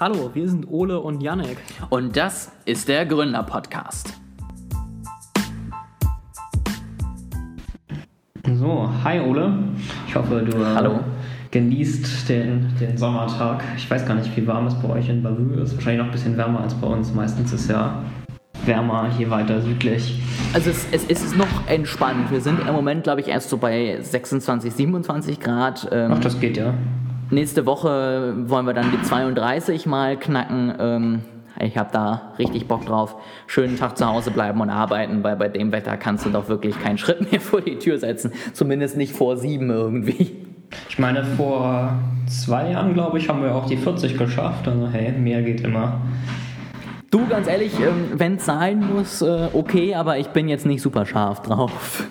Hallo, wir sind Ole und Janek. Und das ist der Gründer-Podcast. So, hi Ole. Ich hoffe, du äh, Hallo. genießt den, den Sommertag. Ich weiß gar nicht, wie warm es bei euch in Bavü ist. Wahrscheinlich noch ein bisschen wärmer als bei uns. Meistens ist es ja wärmer hier weiter südlich. Also es, es, es ist noch entspannt. Wir sind im Moment, glaube ich, erst so bei 26, 27 Grad. Ähm, Ach, das geht ja. Nächste Woche wollen wir dann die 32 mal knacken. Ähm, ich habe da richtig Bock drauf. Schönen Tag zu Hause bleiben und arbeiten, weil bei dem Wetter kannst du doch wirklich keinen Schritt mehr vor die Tür setzen. Zumindest nicht vor sieben irgendwie. Ich meine, vor zwei Jahren, glaube ich, haben wir auch die 40 geschafft. Also, hey, mehr geht immer. Du, ganz ehrlich, ähm, wenn es sein muss, äh, okay, aber ich bin jetzt nicht super scharf drauf.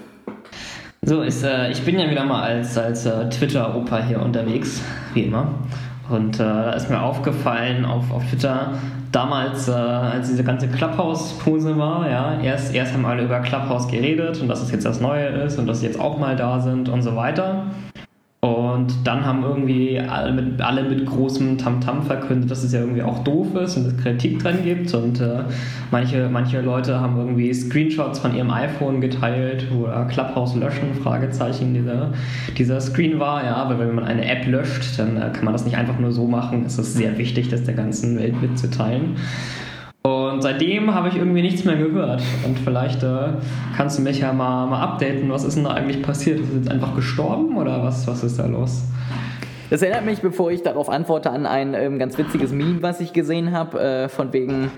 So, ist, äh, ich bin ja wieder mal als, als äh, Twitter-Opa hier unterwegs, wie immer. Und äh, da ist mir aufgefallen auf, auf Twitter, damals, äh, als diese ganze Clubhouse-Pose war, ja, erst, erst haben alle über Clubhouse geredet und dass es jetzt das Neue ist und dass sie jetzt auch mal da sind und so weiter. Und dann haben irgendwie alle mit, alle mit großem Tamtam verkündet, dass es ja irgendwie auch doof ist und es Kritik dran gibt. Und äh, manche, manche Leute haben irgendwie Screenshots von ihrem iPhone geteilt, wo da Clubhouse löschen, Fragezeichen, dieser, dieser Screen war. Ja, weil wenn man eine App löscht, dann äh, kann man das nicht einfach nur so machen. Es ist sehr wichtig, das der ganzen Welt mitzuteilen. Und seitdem habe ich irgendwie nichts mehr gehört. Und vielleicht äh, kannst du mich ja mal, mal updaten. Was ist denn da eigentlich passiert? Ist es jetzt einfach gestorben oder was, was ist da los? Das erinnert mich, bevor ich darauf antworte, an ein ähm, ganz witziges Meme, was ich gesehen habe, äh, von wegen,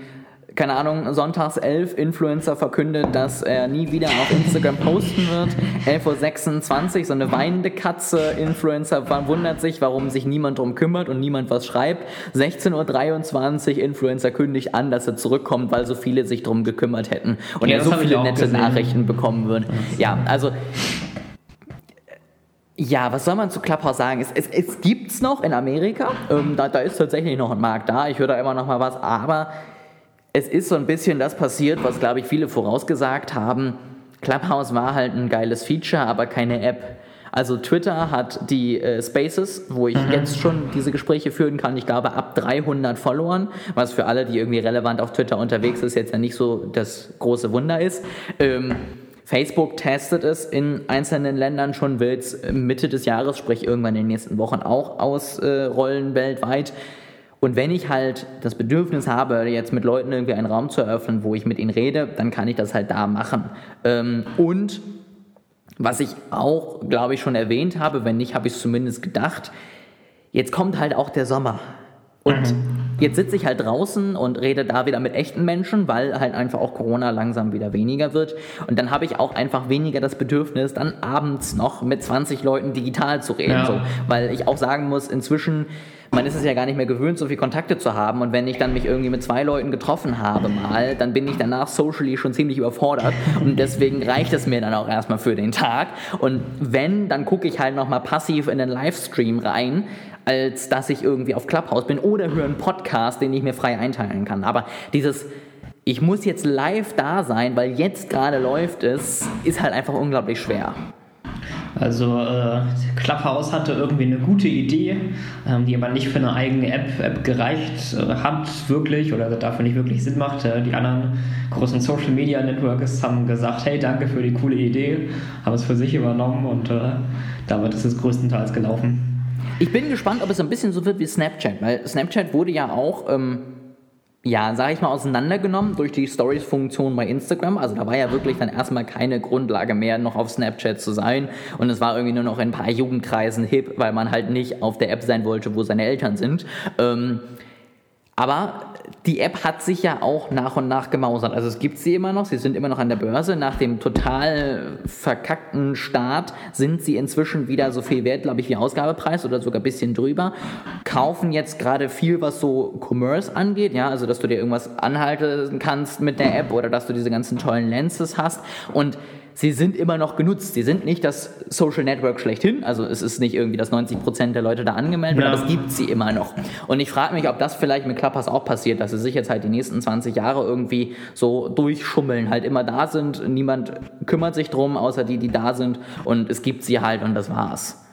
keine Ahnung, sonntags 11 Influencer verkündet, dass er nie wieder auf Instagram posten wird. 11.26 Uhr, so eine weinende Katze, Influencer wundert sich, warum sich niemand drum kümmert und niemand was schreibt. 16.23 Uhr, Influencer kündigt an, dass er zurückkommt, weil so viele sich drum gekümmert hätten und Ja, er so viele nette gesehen. Nachrichten bekommen würde. Ja, also ja, was soll man zu Clubhouse sagen? Es, es, es gibt's noch in Amerika. Ähm, da, da ist tatsächlich noch ein Markt da. Ich höre da immer noch mal was. Aber es ist so ein bisschen das passiert, was, glaube ich, viele vorausgesagt haben. Clubhouse war halt ein geiles Feature, aber keine App. Also Twitter hat die äh, Spaces, wo ich jetzt schon diese Gespräche führen kann. Ich glaube ab 300 Followern, was für alle, die irgendwie relevant auf Twitter unterwegs ist, jetzt ja nicht so das große Wunder ist. Ähm, Facebook testet es in einzelnen Ländern schon, will es Mitte des Jahres, sprich irgendwann in den nächsten Wochen auch ausrollen weltweit. Und wenn ich halt das Bedürfnis habe, jetzt mit Leuten irgendwie einen Raum zu eröffnen, wo ich mit ihnen rede, dann kann ich das halt da machen. Ähm, und was ich auch, glaube ich, schon erwähnt habe, wenn nicht, habe ich es zumindest gedacht, jetzt kommt halt auch der Sommer. Und jetzt sitze ich halt draußen und rede da wieder mit echten Menschen, weil halt einfach auch Corona langsam wieder weniger wird. Und dann habe ich auch einfach weniger das Bedürfnis, dann abends noch mit 20 Leuten digital zu reden. Ja. So. Weil ich auch sagen muss, inzwischen, man ist es ja gar nicht mehr gewöhnt, so viel Kontakte zu haben. Und wenn ich dann mich irgendwie mit zwei Leuten getroffen habe mal, dann bin ich danach socially schon ziemlich überfordert. Und deswegen reicht es mir dann auch erstmal für den Tag. Und wenn, dann gucke ich halt nochmal passiv in den Livestream rein, als dass ich irgendwie auf Clubhouse bin oder höre einen Podcast, den ich mir frei einteilen kann. Aber dieses, ich muss jetzt live da sein, weil jetzt gerade läuft es, ist halt einfach unglaublich schwer. Also äh, Clubhouse hatte irgendwie eine gute Idee, ähm, die aber nicht für eine eigene App, App gereicht äh, hat, wirklich, oder dafür nicht wirklich Sinn macht. Äh, die anderen großen Social Media Networks haben gesagt, hey, danke für die coole Idee, haben es für sich übernommen und äh, damit ist es größtenteils gelaufen. Ich bin gespannt, ob es ein bisschen so wird wie Snapchat, weil Snapchat wurde ja auch, ähm, ja, sage ich mal, auseinandergenommen durch die Stories-Funktion bei Instagram. Also da war ja wirklich dann erstmal keine Grundlage mehr, noch auf Snapchat zu sein. Und es war irgendwie nur noch in ein paar Jugendkreisen hip, weil man halt nicht auf der App sein wollte, wo seine Eltern sind. Ähm, aber die App hat sich ja auch nach und nach gemausert. Also es gibt sie immer noch, sie sind immer noch an der Börse. Nach dem total verkackten Start sind sie inzwischen wieder so viel wert, glaube ich, wie Ausgabepreis oder sogar ein bisschen drüber. Kaufen jetzt gerade viel, was so Commerce angeht, ja, also dass du dir irgendwas anhalten kannst mit der App oder dass du diese ganzen tollen Lenses hast. Und sie sind immer noch genutzt. Sie sind nicht das Social Network schlechthin. Also es ist nicht irgendwie, dass 90% der Leute da angemeldet werden, Ja. aber es gibt sie immer noch. Und ich frage mich, ob das vielleicht mit Clubhouse auch passiert, dass sie sich jetzt halt die nächsten 20 Jahre irgendwie so durchschummeln, halt immer da sind. Niemand kümmert sich drum, außer die, die da sind. Und es gibt sie halt und das war's.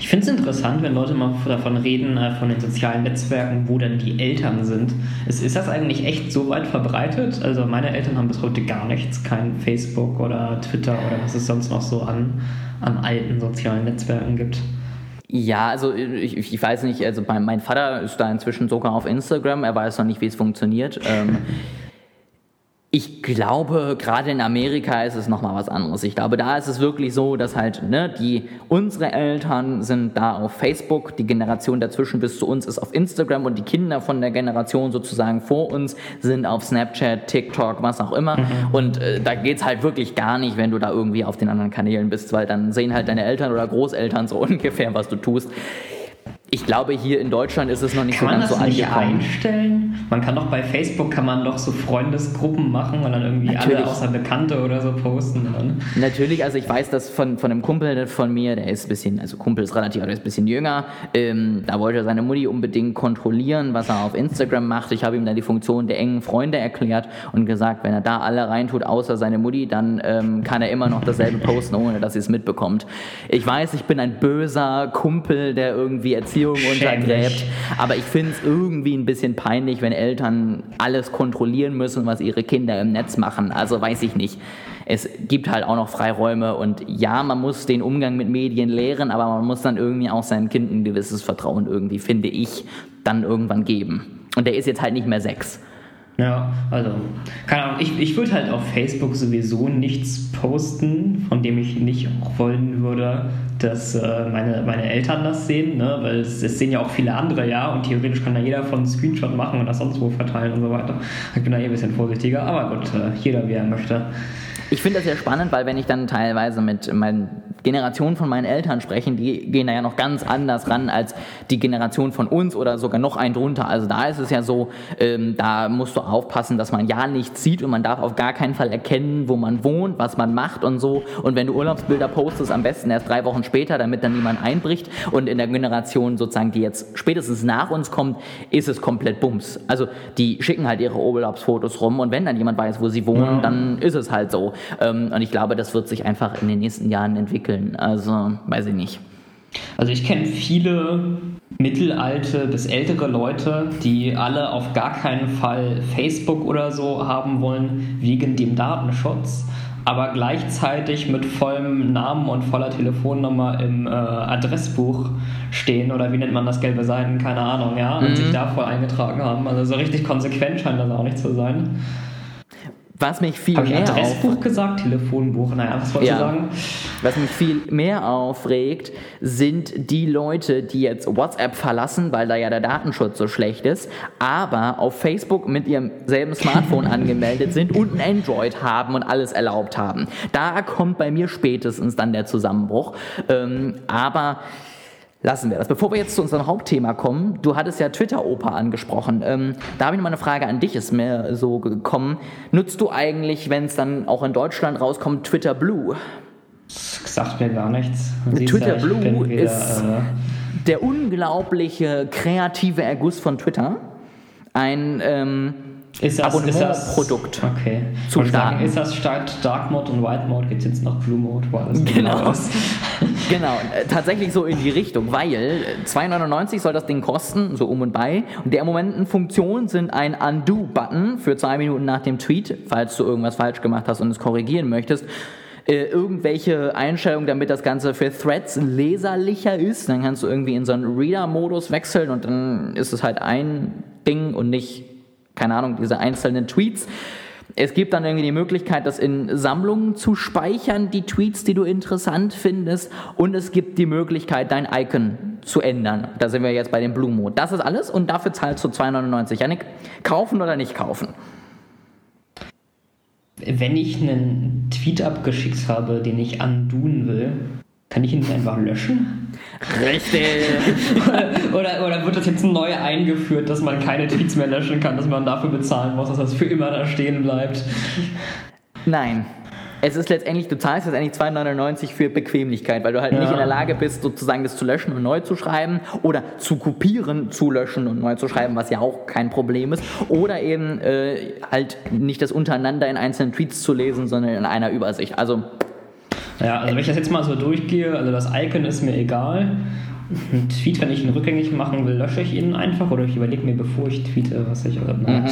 Ich finde es interessant, wenn Leute mal davon reden, äh, von den sozialen Netzwerken, wo dann die Eltern sind. Ist, ist das eigentlich echt so weit verbreitet? Also meine Eltern haben bis heute gar nichts, kein Facebook oder Twitter oder was es sonst noch so an, an alten sozialen Netzwerken gibt. Ja, also ich, ich weiß nicht, also mein, mein, Vater ist da inzwischen sogar auf Instagram, er weiß noch nicht, wie es funktioniert. Ähm, ich glaube, gerade in Amerika ist es nochmal was anderes. Ich glaube, da ist es wirklich so, dass halt, ne, die, unsere Eltern sind da auf Facebook, die Generation dazwischen bis zu uns ist auf Instagram und die Kinder von der Generation sozusagen vor uns sind auf Snapchat, TikTok, was auch immer. Mhm. Und äh, da es halt wirklich gar nicht, wenn du da irgendwie auf den anderen Kanälen bist, weil dann sehen halt deine Eltern oder Großeltern so ungefähr, was du tust. Ich glaube, hier in Deutschland ist es noch nicht kann so ganz so angekommen. Kann man das nicht einstellen? Man kann doch bei Facebook kann man doch so Freundesgruppen machen und dann irgendwie Natürlich. alle außer Bekannte oder so posten. Dann. Natürlich, also ich weiß das von, von einem Kumpel von mir, der ist ein bisschen, also Kumpel ist relativ, aber der ist ein bisschen jünger. Ähm, da wollte seine Mutti unbedingt kontrollieren, was er auf Instagram macht. Ich habe ihm dann die Funktion der engen Freunde erklärt und gesagt, wenn er da alle reintut, außer seine Mutti, dann ähm, kann er immer noch dasselbe posten, ohne dass sie es mitbekommt. Ich weiß, ich bin ein böser Kumpel, der irgendwie erzählt, Beziehung untergräbt. Aber ich finde es irgendwie ein bisschen peinlich, wenn Eltern alles kontrollieren müssen, was ihre Kinder im Netz machen. Also weiß ich nicht. Es gibt halt auch noch Freiräume und ja, man muss den Umgang mit Medien lehren, aber man muss dann irgendwie auch seinem Kind ein gewisses Vertrauen irgendwie, finde ich, dann irgendwann geben. Und der ist jetzt halt nicht mehr sechs. Ja, also, keine Ahnung, ich, ich würde halt auf Facebook sowieso nichts posten, von dem ich nicht auch wollen würde, dass äh, meine, meine Eltern das sehen, ne? weil es, es, sehen ja auch viele andere, ja, und theoretisch kann da jeder von Screenshot machen und das sonst wo verteilen und so weiter. Ich bin da eh ein bisschen vorsichtiger, aber gut, äh, jeder wie er möchte. Ich finde das sehr spannend, weil wenn ich dann teilweise mit meinen Generationen von meinen Eltern spreche, die gehen da ja noch ganz anders ran als die Generation von uns oder sogar noch ein drunter. Also da ist es ja so, ähm, da musst du aufpassen, dass man ja nichts sieht und man darf auf gar keinen Fall erkennen, wo man wohnt, was man macht und so. Und wenn du Urlaubsbilder postest, am besten erst drei Wochen später, damit dann niemand einbricht. Und in der Generation sozusagen, die jetzt spätestens nach uns kommt, ist es komplett Bums. Also die schicken halt ihre Urlaubsfotos rum und wenn dann jemand weiß, wo sie wohnen, ja. dann ist es halt so. Ähm, und ich glaube, das wird sich einfach in den nächsten Jahren entwickeln. Also, weiß ich nicht. Also ich kenne viele mittelalte bis ältere Leute, die alle auf gar keinen Fall Facebook oder so haben wollen wegen dem Datenschutz, aber gleichzeitig mit vollem Namen und voller Telefonnummer im äh, Adressbuch stehen oder wie nennt man das gelbe Seiten, keine Ahnung, ja, und mhm. sich da voll eingetragen haben. Also so richtig konsequent scheint das auch nicht zu sein. Was mich viel Hab mehr ich Adressbuch auf gesagt, Telefonbuch, naja, was wollte ja. sagen? Was mich viel mehr aufregt, sind die Leute, die jetzt WhatsApp verlassen, weil da ja der Datenschutz so schlecht ist, aber auf Facebook mit ihrem selben Smartphone angemeldet sind und ein Android haben und alles erlaubt haben. Da kommt bei mir spätestens dann der Zusammenbruch. Ähm, aber lassen wir das. Bevor wir jetzt zu unserem Hauptthema kommen, du hattest ja Twitter-Oper angesprochen. Ähm, da habe ich noch mal eine Frage an dich, ist mir so gekommen. Nutzt du eigentlich, wenn es dann auch in Deutschland rauskommt, Twitter Blue? Das sagt mir gar nichts. Twitter Blue wieder, ist äh, der unglaubliche kreative Erguss von Twitter. Ein ähm, ist das, Abonnementprodukt okay. zu starten. ist das statt Dark Mode und White Mode gibt es jetzt noch Blue Mode? Das genau. genau, äh, tatsächlich so in die Richtung, weil 2,99 soll das Ding kosten, so um und bei. Und der Momenten Funktionen sind ein Undo-Button für zwei Minuten nach dem Tweet, falls du irgendwas falsch gemacht hast und es korrigieren möchtest äh, irgendwelche Einstellungen, damit das Ganze für Threads leserlicher ist. Dann kannst du irgendwie in so einen Reader-Modus wechseln und dann ist es halt ein Ding und nicht keine Ahnung, diese einzelnen Tweets. Es gibt dann irgendwie die Möglichkeit, das in Sammlungen zu speichern, die Tweets, die du interessant findest. Und es gibt die Möglichkeit, dein Icon zu ändern. Da sind wir jetzt bei dem Blue Mode. Das ist alles und dafür zahlst du 2,99. Janik, kaufen oder nicht kaufen? Wenn ich einen Tweet abgeschickt habe, den ich unduen will, kann ich ihn nicht einfach löschen? Richtig. oder, oder, wird das jetzt neu eingeführt, dass man keine Tweets mehr löschen kann, dass man dafür bezahlen muss, dass das für immer da stehen bleibt? Nein. Es ist letztendlich, du zahlst letztendlich 2,99 für Bequemlichkeit, weil du halt ja. nicht in der Lage bist, sozusagen das zu löschen und neu zu schreiben oder zu kopieren, zu löschen und neu zu schreiben, was ja auch kein Problem ist. Oder eben äh, halt nicht das untereinander in einzelnen Tweets zu lesen, sondern in einer Übersicht. Also Ja, also wenn ich das jetzt mal so durchgehe, also das Icon ist mir egal. Ein Tweet, wenn ich ihn rückgängig machen will, lösche ich ihn einfach oder ich überlege mir, bevor ich tweete, was ich. Mhm.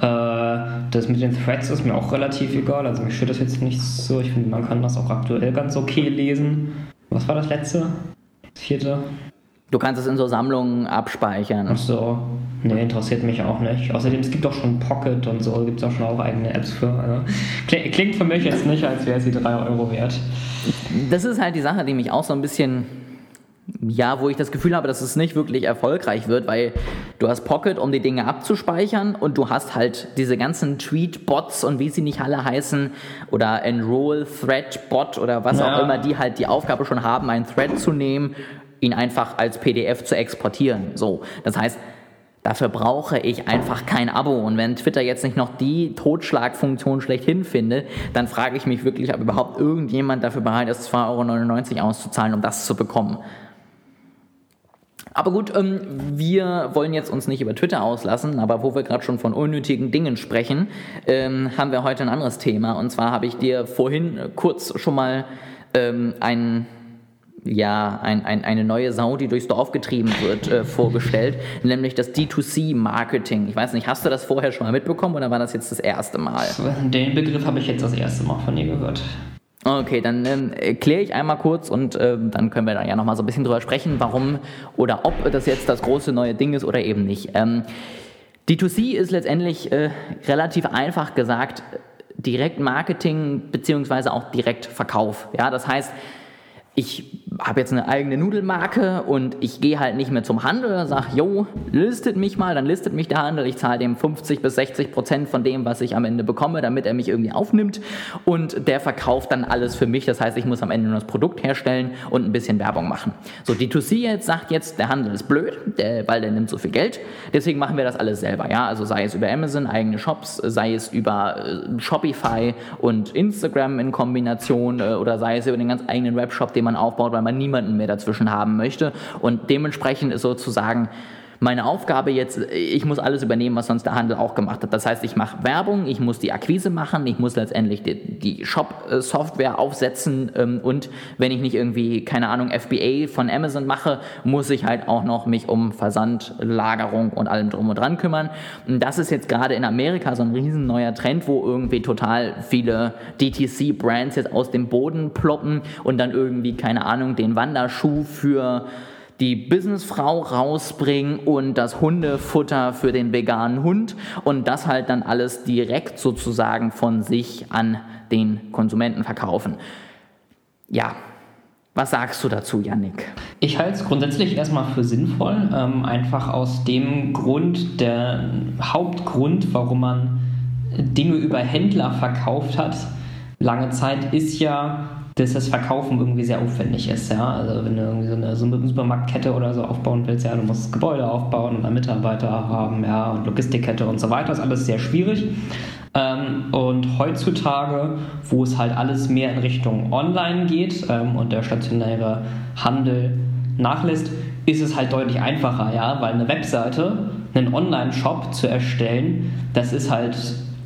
Äh, das mit den Threads ist mir auch relativ egal. Also mich stört das jetzt nicht so. Ich finde, man kann das auch aktuell ganz okay lesen. Was war das letzte? Das vierte? Du kannst es in so Sammlungen abspeichern. Ach so. Nee, interessiert mich auch nicht. Außerdem, es gibt auch schon Pocket und so, gibt es auch schon auch eigene Apps für. Also, klingt für mich jetzt nicht, als wäre sie 3 Euro wert. Das ist halt die Sache, die mich auch so ein bisschen ja, wo ich das Gefühl habe, dass es nicht wirklich erfolgreich wird, weil du hast Pocket, um die Dinge abzuspeichern und du hast halt diese ganzen Tweet-Bots und wie sie nicht alle heißen oder Enroll, Thread-Bot oder was ja. auch immer, die halt die Aufgabe schon haben, einen Thread zu nehmen, ihn einfach als PDF zu exportieren. So, das heißt, Dafür brauche ich einfach kein Abo. Und wenn Twitter jetzt nicht noch die Totschlagfunktion schlechthin findet, dann frage ich mich wirklich, ob überhaupt irgendjemand dafür bereit ist, 2,99 Euro auszuzahlen, um das zu bekommen. Aber gut, ähm, wir wollen jetzt uns nicht über Twitter auslassen, aber wo wir gerade schon von unnötigen Dingen sprechen, ähm, haben wir heute ein anderes Thema. Und zwar habe ich dir vorhin kurz schon mal ähm, ein ja, ein, ein, eine neue Sau, die durchs Dorf getrieben wird, äh, vorgestellt, nämlich das D2C-Marketing. Ich weiß nicht, hast du das vorher schon mal mitbekommen oder war das jetzt das erste Mal? Den Begriff habe ich jetzt das erste Mal von dir gehört. Okay, dann ähm, erkläre ich einmal kurz und ähm, dann können wir da ja nochmal so ein bisschen drüber sprechen, warum oder ob das jetzt das große neue Ding ist oder eben nicht. Ähm, D2C ist letztendlich äh, relativ einfach gesagt Direktmarketing beziehungsweise auch Direktverkauf. Ja, das heißt, ich habe jetzt eine eigene Nudelmarke und ich gehe halt nicht mehr zum Handel, sage, yo, listet mich mal, dann listet mich der Handel, ich zahle dem 50 bis 60 Prozent von dem, was ich am Ende bekomme, damit er mich irgendwie aufnimmt. Und der verkauft dann alles für mich, das heißt, ich muss am Ende nur das Produkt herstellen und ein bisschen Werbung machen. So, D2C jetzt sagt jetzt, der Handel ist blöd, der, weil der nimmt so viel Geld, deswegen machen wir das alles selber, ja, also sei es über Amazon, eigene Shops, sei es über äh, Shopify und Instagram in Kombination äh, oder sei es über den ganz eigenen Webshop, den man aufbaut, weil man niemanden mehr dazwischen haben möchte. Und dementsprechend ist sozusagen meine Aufgabe jetzt, ich muss alles übernehmen, was sonst der Handel auch gemacht hat. Das heißt, ich mache Werbung, ich muss die Akquise machen, ich muss letztendlich die, die Shop-Software aufsetzen ähm, und wenn ich nicht irgendwie, keine Ahnung, FBA von Amazon mache, muss ich halt auch noch mich um Versand, Lagerung und allem drum und dran kümmern. Und das ist jetzt gerade in Amerika so ein riesen neuer Trend, wo irgendwie total viele DTC-Brands jetzt aus dem Boden ploppen und dann irgendwie, keine Ahnung, den Wanderschuh für die Businessfrau rausbringen und das Hundefutter für den veganen Hund und das halt dann alles direkt sozusagen von sich an den Konsumenten verkaufen. Ja, was sagst du dazu, Yannick? Ich halte es grundsätzlich erstmal für sinnvoll, ähm, einfach aus dem Grund, der Hauptgrund, warum man Dinge über Händler verkauft hat, lange Zeit, ist ja, dass das Verkaufen irgendwie sehr aufwendig ist. Ja? Also wenn du irgendwie so eine, so eine Supermarktkette oder so aufbauen willst, ja, du musst Gebäude aufbauen und dann Mitarbeiter haben, ja, und Logistikkette und so weiter, ist alles sehr schwierig. Ähm, und heutzutage, wo es halt alles mehr in Richtung Online geht ähm, und der stationäre Handel nachlässt, ist es halt deutlich einfacher, ja, weil eine Webseite, einen Online-Shop zu erstellen, das ist halt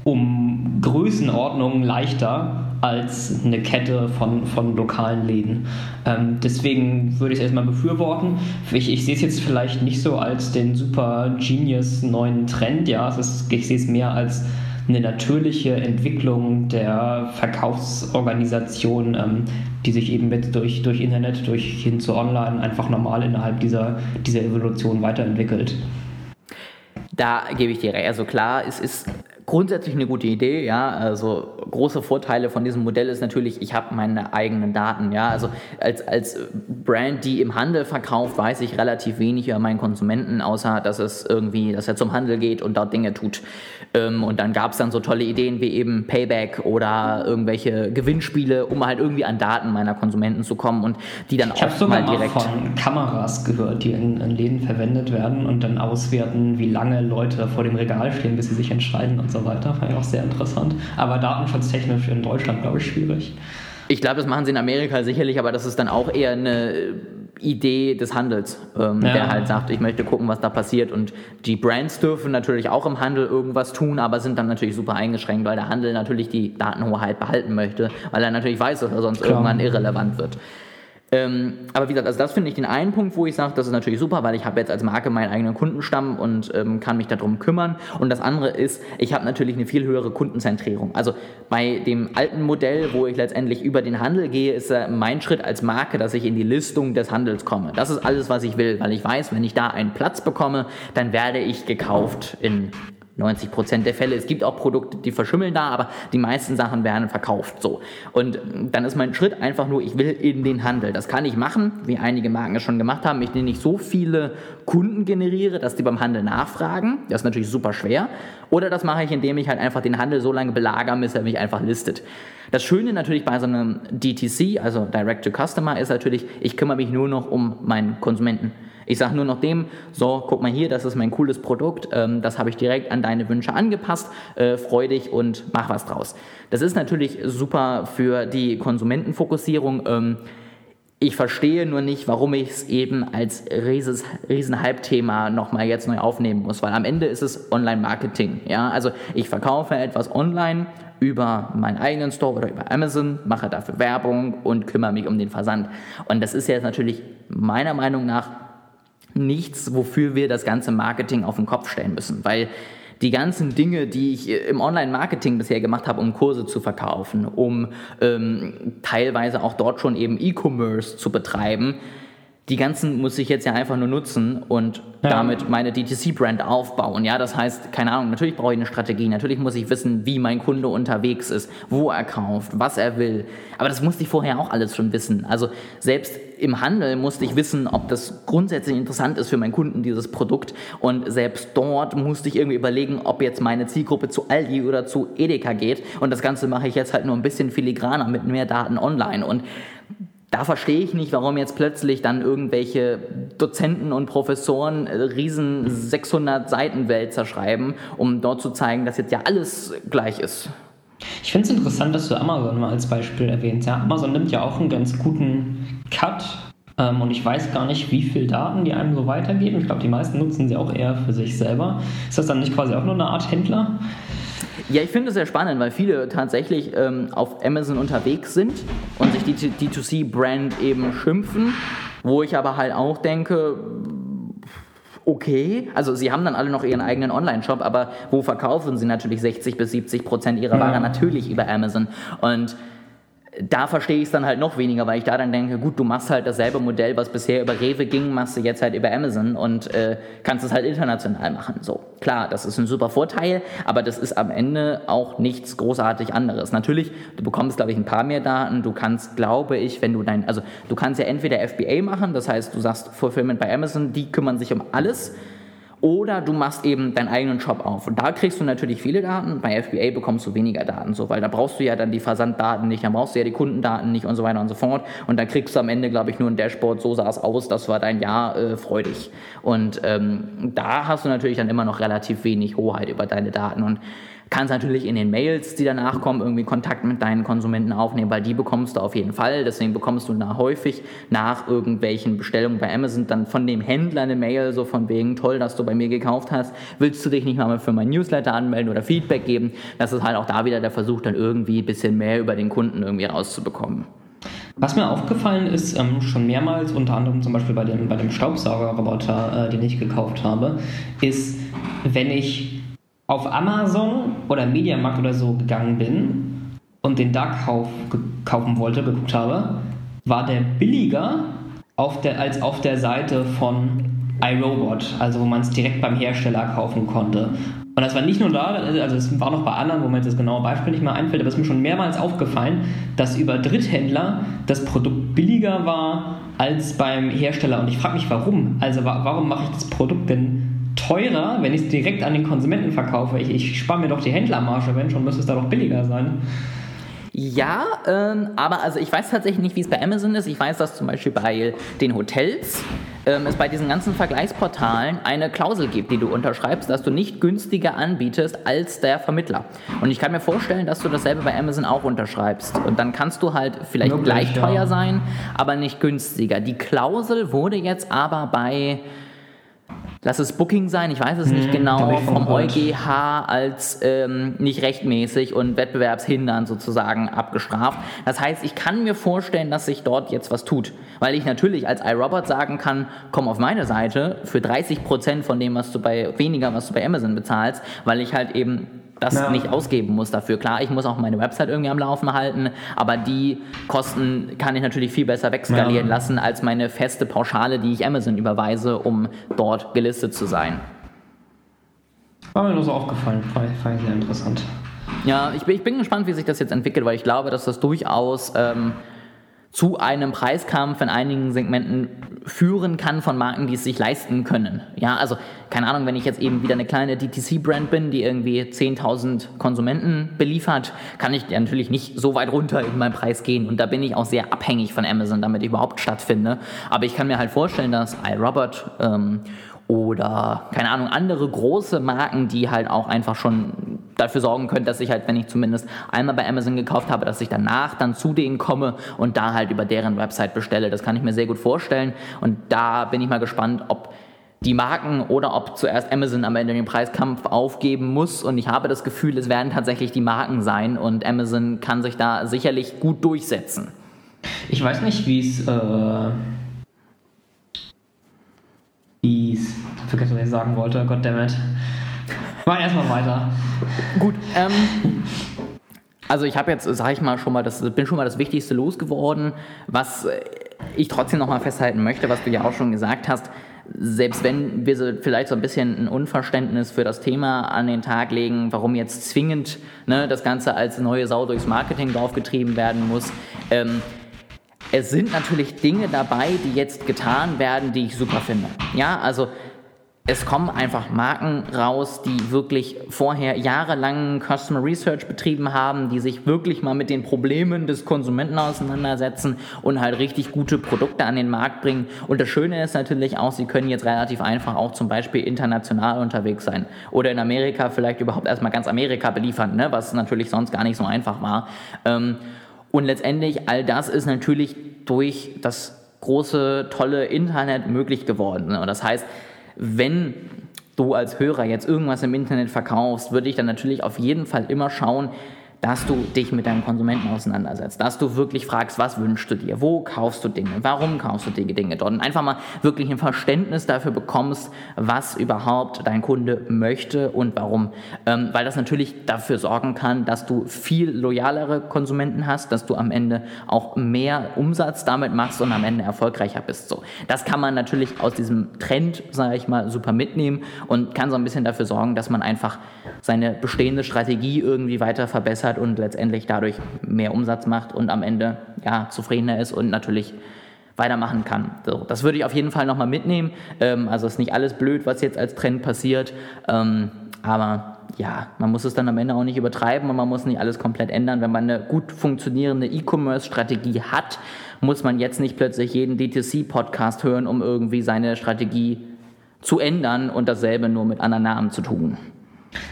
um Größenordnungen leichter als eine Kette von, von lokalen Läden. Ähm, deswegen würde ich es erstmal befürworten. Ich, ich sehe es jetzt vielleicht nicht so als den super genius neuen Trend, ja, ist, ich sehe es mehr als eine natürliche Entwicklung der Verkaufsorganisation, ähm, die sich eben jetzt durch, durch Internet, durch hin zu Online einfach normal innerhalb dieser, dieser Evolution weiterentwickelt. Da gebe ich dir recht. Also klar, es ist grundsätzlich eine gute Idee, ja. Also große Vorteile von diesem Modell ist natürlich, ich habe meine eigenen Daten, ja. Also als, als Brand, die im Handel verkauft, weiß ich relativ wenig über meinen Konsumenten, außer dass es irgendwie, dass er zum Handel geht und dort Dinge tut. Ähm, und dann gab es dann so tolle Ideen wie eben Payback oder irgendwelche Gewinnspiele, um halt irgendwie an Daten meiner Konsumenten zu kommen und die dann ich auch mal direkt. Von Kameras gehört, die in, in Läden verwendet werden und dann auswerten, wie lange Leute vor dem Regal stehen, bis sie sich entscheiden und so so weiter. Fand ich auch sehr interessant. Aber datenschutztechnisch in Deutschland, glaube ich, schwierig. Ich glaube, das machen sie in Amerika sicherlich, aber das ist dann auch eher eine Idee des Handels, ähm, ja. der halt sagt, ich möchte gucken, was da passiert. Und die Brands dürfen natürlich auch im Handel irgendwas tun, aber sind dann natürlich super eingeschränkt, weil der Handel natürlich die Datenhoheit behalten möchte, weil er natürlich weiß, dass er sonst Klar. irgendwann irrelevant wird. Ähm, aber wie gesagt, also das finde ich den einen Punkt, wo ich sage, das ist natürlich super, weil ich habe jetzt als Marke meinen eigenen Kundenstamm und ähm, kann mich darum kümmern. Und das andere ist, ich habe natürlich eine viel höhere Kundenzentrierung. Also bei dem alten Modell, wo ich letztendlich über den Handel gehe, ist äh, mein Schritt als Marke, dass ich in die Listung des Handels komme. Das ist alles, was ich will, weil ich weiß, wenn ich da einen Platz bekomme, dann werde ich gekauft in 90 Prozent der Fälle. Es gibt auch Produkte, die verschimmeln da, aber die meisten Sachen werden verkauft. So. Und dann ist mein Schritt einfach nur, ich will in den Handel. Das kann ich machen, wie einige Marken es schon gemacht haben, indem ich so viele Kunden generiere, dass die beim Handel nachfragen. Das ist natürlich super schwer. Oder das mache ich, indem ich halt einfach den Handel so lange belagere, bis er mich einfach listet. Das Schöne natürlich bei so einem DTC, also Direct to Customer, ist natürlich, ich kümmere mich nur noch um meinen Konsumenten. Ich sage nur noch dem, so, guck mal hier, das ist mein cooles Produkt, ähm, das habe ich direkt an deine Wünsche angepasst, äh, freu dich und mach was draus. Das ist natürlich super für die Konsumentenfokussierung. Ähm, ich verstehe nur nicht, warum ich es eben als rieses, riesen Hype-Thema nochmal jetzt neu aufnehmen muss, weil am Ende ist es Online-Marketing. Ja? Also ich verkaufe etwas online über meinen eigenen Store oder über Amazon, mache dafür Werbung und kümmere mich um den Versand. Und das ist jetzt natürlich meiner Meinung nach nichts, wofür wir das ganze Marketing auf den Kopf stellen müssen, weil die ganzen Dinge, die ich im Online-Marketing bisher gemacht habe, um Kurse zu verkaufen, um ähm, teilweise auch dort schon eben E-Commerce zu betreiben, die ganzen muss ich jetzt ja einfach nur nutzen und ja. damit meine DTC-Brand aufbauen. Ja, das heißt, keine Ahnung, natürlich brauche ich eine Strategie, natürlich muss ich wissen, wie mein Kunde unterwegs ist, wo er kauft, was er will. Aber das musste ich vorher auch alles schon wissen. Also selbst im Handel musste ich wissen, ob das grundsätzlich interessant ist für meinen Kunden, dieses Produkt. Und selbst dort musste ich irgendwie überlegen, ob jetzt meine Zielgruppe zu Aldi oder zu Edeka geht. Und das Ganze mache ich jetzt halt nur ein bisschen filigraner mit mehr Daten online. Und da verstehe ich nicht, warum jetzt plötzlich dann irgendwelche Dozenten und Professoren äh, riesen 600 Seiten Wälzer schreiben, um dort zu zeigen, dass jetzt ja alles gleich ist. Ich finde es interessant, dass du Amazon mal als Beispiel erwähnst. Ja, Amazon nimmt ja auch einen ganz guten Cut ähm, und ich weiß gar nicht, wie viel Daten die einem so weitergeben. Ich glaube, die meisten nutzen sie auch eher für sich selber. Ist das dann nicht quasi auch nur eine Art Händler? Ja, ich finde es sehr spannend, weil viele tatsächlich ähm, auf Amazon unterwegs sind und sich die D2C-Brand eben schimpfen, wo ich aber halt auch denke, okay, also sie haben dann alle noch ihren eigenen Online-Shop, aber wo verkaufen sie natürlich 60 bis 70 Prozent ihrer Ware? Natürlich über Amazon. Und da verstehe ich es dann halt noch weniger, weil ich da dann denke, gut, du machst halt dasselbe Modell, was bisher über Rewe ging, machst du jetzt halt über Amazon und äh, kannst es halt international machen. So, klar, das ist ein super Vorteil, aber das ist am Ende auch nichts großartig anderes. Natürlich, du bekommst, glaube ich, ein paar mehr Daten. Du kannst, glaube ich, wenn du dein, also du kannst ja entweder FBA machen, das heißt, du sagst Fulfillment bei Amazon, die kümmern sich um alles oder du machst eben deinen eigenen Shop auf. Und da kriegst du natürlich viele Daten. Bei FBA bekommst du weniger Daten, so, weil da brauchst du ja dann die Versanddaten nicht, dann brauchst du ja die Kundendaten nicht und so weiter und so fort. Und dann kriegst du am Ende, glaube ich, nur ein Dashboard, so sah es aus, das war dein Jahr äh, freudig. Und ähm, da hast du natürlich dann immer noch relativ wenig Hoheit über deine Daten. Und Kannst natürlich in den Mails, die danach kommen, irgendwie Kontakt mit deinen Konsumenten aufnehmen, weil die bekommst du auf jeden Fall. Deswegen bekommst du da häufig nach irgendwelchen Bestellungen bei Amazon dann von dem Händler eine Mail, so von wegen, toll, dass du bei mir gekauft hast. Willst du dich nicht mal für mein Newsletter anmelden oder Feedback geben? Das ist halt auch da wieder der Versuch, dann irgendwie ein bisschen mehr über den Kunden irgendwie rauszubekommen. Was mir aufgefallen ist, ähm, schon mehrmals, unter anderem zum Beispiel bei dem, bei dem Staubsaugerroboter, äh, den ich gekauft habe, ist, wenn ich auf Amazon oder Mediamarkt oder so gegangen bin und den da kauf, kaufen wollte, geguckt habe, war der billiger auf der, als auf der Seite von iRobot, also wo man es direkt beim Hersteller kaufen konnte. Und das war nicht nur da, also es war noch bei anderen, wo mir jetzt das genaue Beispiel nicht mehr einfällt, aber es ist mir schon mehrmals aufgefallen, dass über Dritthändler das Produkt billiger war als beim Hersteller. Und ich frage mich, warum? Also warum mache ich das Produkt denn teurer, wenn ich es direkt an den Konsumenten verkaufe. Ich, ich spare mir doch die Händlermarge, wenn schon, müsste es da doch billiger sein. Ja, ähm, aber also ich weiß tatsächlich nicht, wie es bei Amazon ist. Ich weiß, dass zum Beispiel bei den Hotels ähm, es bei diesen ganzen Vergleichsportalen eine Klausel gibt, die du unterschreibst, dass du nicht günstiger anbietest als der Vermittler. Und ich kann mir vorstellen, dass du dasselbe bei Amazon auch unterschreibst. Und dann kannst du halt vielleicht Möglich, gleich ja. teuer sein, aber nicht günstiger. Die Klausel wurde jetzt aber bei Lass es Booking sein, ich weiß es nicht Hm, genau, vom. EuGH als ähm, nicht rechtmäßig und wettbewerbshindernd sozusagen abgestraft. Das heißt, ich kann mir vorstellen, dass sich dort jetzt was tut. Weil ich natürlich als iRobot sagen kann, komm auf meine Seite für 30% von dem, was du bei, weniger, was du bei Amazon bezahlst, weil ich halt eben das Ja. nicht ausgeben muss dafür. Klar, ich muss auch meine Website irgendwie am Laufen halten, aber die Kosten kann ich natürlich viel besser wegskalieren Ja. lassen als meine feste Pauschale, die ich Amazon überweise, um dort gelistet zu sein. War mir nur so aufgefallen, fand ich sehr interessant. Ja, ich bin, ich bin gespannt, wie sich das jetzt entwickelt, weil ich glaube, dass das durchaus ähm, zu einem Preiskampf in einigen Segmenten führen kann von Marken, die es sich leisten können. Ja, also keine Ahnung, wenn ich jetzt eben wieder eine kleine DTC-Brand bin, die irgendwie 10.000 Konsumenten beliefert, kann ich natürlich nicht so weit runter in meinen Preis gehen. Und da bin ich auch sehr abhängig von Amazon, damit ich überhaupt stattfinde. Aber ich kann mir halt vorstellen, dass iRobot ähm, oder, keine Ahnung, andere große Marken, die halt auch einfach schon dafür sorgen können, dass ich halt, wenn ich zumindest einmal bei Amazon gekauft habe, dass ich danach dann zu denen komme und da halt über deren Website bestelle. Das kann ich mir sehr gut vorstellen und da bin ich mal gespannt, ob die Marken oder ob zuerst Amazon am Ende den Preiskampf aufgeben muss und ich habe das Gefühl, es werden tatsächlich die Marken sein und Amazon kann sich da sicherlich gut durchsetzen. Ich weiß nicht, wie es. Äh, wie es. Ich vergesse, was ich sagen wollte. Goddammit. Mach erstmal weiter. Gut, ähm, also ich habe jetzt, sage ich mal, schon mal das, bin schon mal das Wichtigste losgeworden, was äh, ich trotzdem noch mal festhalten möchte, was du ja auch schon gesagt hast. Selbst wenn wir so vielleicht so ein bisschen ein Unverständnis für das Thema an den Tag legen, warum jetzt zwingend ne, das Ganze als neue Sau durchs Marketing draufgetrieben werden muss, ähm, es sind natürlich Dinge dabei, die jetzt getan werden, die ich super finde. Ja, also es kommen einfach Marken raus, die wirklich vorher jahrelang Customer Research betrieben haben, die sich wirklich mal mit den Problemen des Konsumenten auseinandersetzen und halt richtig gute Produkte an den Markt bringen. Und das Schöne ist natürlich auch, sie können jetzt relativ einfach auch zum Beispiel international unterwegs sein oder in Amerika vielleicht überhaupt erstmal ganz Amerika beliefern, ne? was natürlich sonst gar nicht so einfach war. Ähm, und letztendlich all das ist natürlich durch das große, tolle Internet möglich geworden. Und das heißt, wenn du als Hörer jetzt irgendwas im Internet verkaufst, würde ich dann natürlich auf jeden Fall immer schauen, dass du dich mit deinem Konsumenten auseinandersetzt, dass du wirklich fragst, was wünschst du dir, wo kaufst du Dinge, warum kaufst du die Dinge dort? Und einfach mal wirklich ein Verständnis dafür bekommst, was überhaupt dein Kunde möchte und warum, ähm, weil das natürlich dafür sorgen kann, dass du viel loyalere Konsumenten hast, dass du am Ende auch mehr Umsatz damit machst und am Ende erfolgreicher bist. So, das kann man natürlich aus diesem Trend, sage ich mal, super mitnehmen und kann so ein bisschen dafür sorgen, dass man einfach seine bestehende Strategie irgendwie weiter verbessert und letztendlich dadurch mehr Umsatz macht und am Ende ja zufriedener ist und natürlich weitermachen kann. So, das würde ich auf jeden Fall nochmal mitnehmen. Ähm, also ist nicht alles blöd, was jetzt als Trend passiert, ähm, aber ja, man muss es dann am Ende auch nicht übertreiben und man muss nicht alles komplett ändern. Wenn man eine gut funktionierende E-Commerce-Strategie hat, muss man jetzt nicht plötzlich jeden DTC-Podcast hören, um irgendwie seine Strategie zu ändern und dasselbe nur mit anderen Namen zu tun.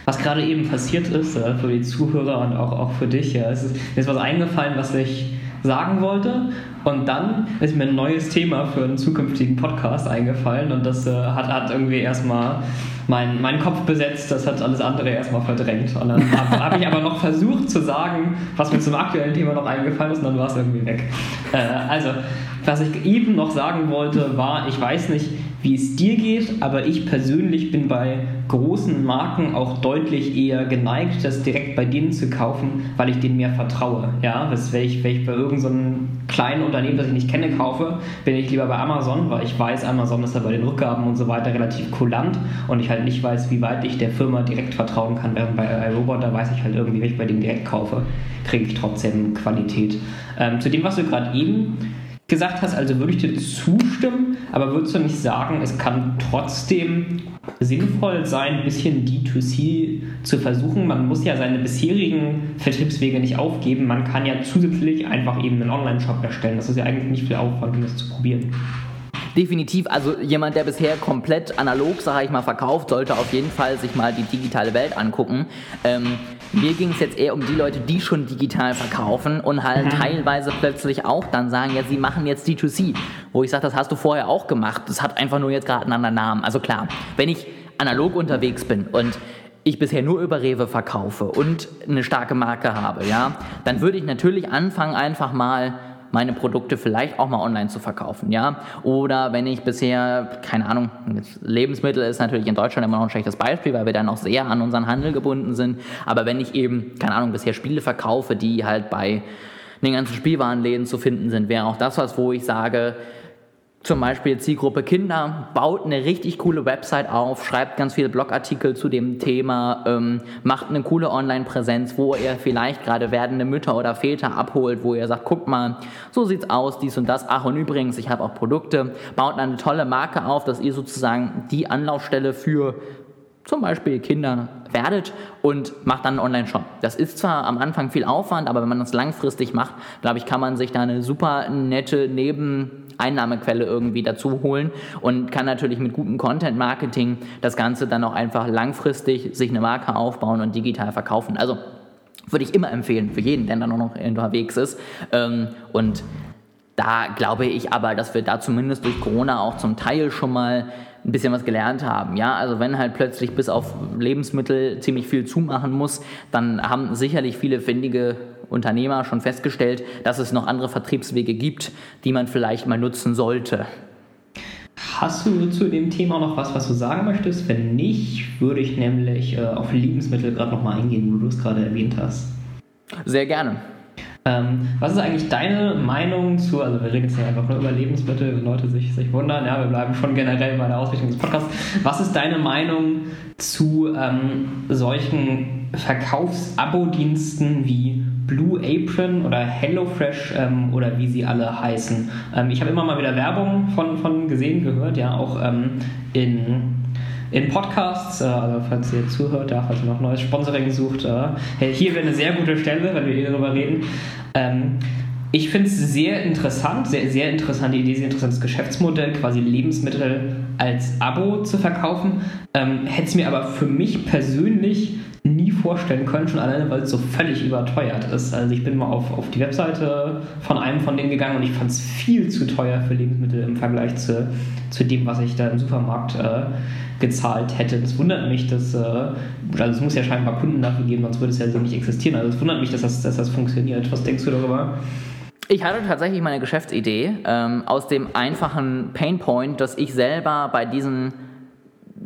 Was gerade eben passiert ist, für die Zuhörer und auch, auch für dich, ja, es ist, mir ist was eingefallen, was ich sagen wollte. Und dann ist mir ein neues Thema für einen zukünftigen Podcast eingefallen und das äh, hat, hat irgendwie erstmal mein, meinen Kopf besetzt, das hat alles andere erstmal verdrängt. Und dann habe hab ich aber noch versucht zu sagen, was mir zum aktuellen Thema noch eingefallen ist und dann war es irgendwie weg. Äh, also, was ich eben noch sagen wollte, war, ich weiß nicht, wie es dir geht, aber ich persönlich bin bei großen Marken auch deutlich eher geneigt, das direkt bei denen zu kaufen, weil ich denen mehr vertraue. Ja, das, wenn, ich, wenn ich bei irgendeinem so kleinen Unternehmen, das ich nicht kenne, kaufe, bin ich lieber bei Amazon, weil ich weiß, Amazon ist da bei den Rückgaben und so weiter relativ kulant und ich halt nicht weiß, wie weit ich der Firma direkt vertrauen kann, während bei iRobot, da weiß ich halt irgendwie, wenn ich bei denen direkt kaufe, kriege ich trotzdem Qualität. Ähm, zu dem, was du gerade eben gesagt hast, also würde ich dir zustimmen, aber würdest du nicht sagen, es kann trotzdem sinnvoll sein, ein bisschen D2C zu versuchen? Man muss ja seine bisherigen Vertriebswege nicht aufgeben. Man kann ja zusätzlich einfach eben einen Online-Shop erstellen. Das ist ja eigentlich nicht viel Aufwand, um das zu probieren. Definitiv, also jemand, der bisher komplett analog, sage ich mal, verkauft, sollte auf jeden Fall sich mal die digitale Welt angucken. Ähm, mir ging es jetzt eher um die Leute, die schon digital verkaufen und halt mhm. teilweise plötzlich auch dann sagen, ja, sie machen jetzt D2C. Wo ich sage, das hast du vorher auch gemacht. Das hat einfach nur jetzt gerade einen anderen Namen. Also klar, wenn ich analog unterwegs bin und ich bisher nur über Rewe verkaufe und eine starke Marke habe, ja, dann würde ich natürlich anfangen, einfach mal meine Produkte vielleicht auch mal online zu verkaufen, ja. Oder wenn ich bisher, keine Ahnung, Lebensmittel ist natürlich in Deutschland immer noch ein schlechtes Beispiel, weil wir dann auch sehr an unseren Handel gebunden sind. Aber wenn ich eben, keine Ahnung, bisher Spiele verkaufe, die halt bei den ganzen Spielwarenläden zu finden sind, wäre auch das was, wo ich sage, zum Beispiel Zielgruppe Kinder, baut eine richtig coole Website auf, schreibt ganz viele Blogartikel zu dem Thema, ähm, macht eine coole Online-Präsenz, wo ihr vielleicht gerade werdende Mütter oder Väter abholt, wo ihr sagt, guck mal, so sieht's aus, dies und das. Ach und übrigens, ich habe auch Produkte. Baut eine tolle Marke auf, dass ihr sozusagen die Anlaufstelle für zum Beispiel Kinder werdet und macht dann einen Online-Shop. Das ist zwar am Anfang viel Aufwand, aber wenn man das langfristig macht, glaube ich, kann man sich da eine super nette Nebeneinnahmequelle irgendwie dazu holen und kann natürlich mit gutem Content-Marketing das Ganze dann auch einfach langfristig sich eine Marke aufbauen und digital verkaufen. Also würde ich immer empfehlen für jeden, der dann auch noch unterwegs ist. Ähm, und da glaube ich aber, dass wir da zumindest durch Corona auch zum Teil schon mal ein bisschen was gelernt haben. Ja, also wenn halt plötzlich bis auf Lebensmittel ziemlich viel zumachen muss, dann haben sicherlich viele findige Unternehmer schon festgestellt, dass es noch andere Vertriebswege gibt, die man vielleicht mal nutzen sollte. Hast du zu dem Thema noch was, was du sagen möchtest? Wenn nicht, würde ich nämlich äh, auf Lebensmittel gerade nochmal eingehen, wo du es gerade erwähnt hast. Sehr gerne. Ähm, was ist eigentlich deine Meinung zu, also wir reden jetzt nicht einfach nur über Lebensmittel, wenn Leute sich, sich wundern, ja, wir bleiben schon generell bei der Ausrichtung des Podcasts. Was ist deine Meinung zu ähm, solchen Verkaufsabo-Diensten wie Blue Apron oder HelloFresh ähm, oder wie sie alle heißen? Ähm, ich habe immer mal wieder Werbung von, von gesehen, gehört, ja, auch ähm, in in Podcasts, äh, also falls ihr zuhört, ja, falls ihr noch neues Sponsoring sucht, äh, hier wäre eine sehr gute Stelle, wenn wir hier darüber reden. Ähm, ich finde es sehr interessant, sehr, sehr interessante Idee, sehr interessantes Geschäftsmodell, quasi Lebensmittel als Abo zu verkaufen. Ähm, Hätte es mir aber für mich persönlich nie vorstellen können, schon alleine, weil es so völlig überteuert ist. Also ich bin mal auf, auf die Webseite von einem von denen gegangen und ich fand es viel zu teuer für Lebensmittel im Vergleich zu, zu dem, was ich da im Supermarkt äh, gezahlt hätte. Das wundert mich, dass, äh, also es muss ja scheinbar Kunden dafür geben, sonst würde es ja so nicht existieren. Also es wundert mich, dass das, dass das funktioniert. Was denkst du darüber? Ich hatte tatsächlich meine Geschäftsidee ähm, aus dem einfachen Painpoint, dass ich selber bei diesen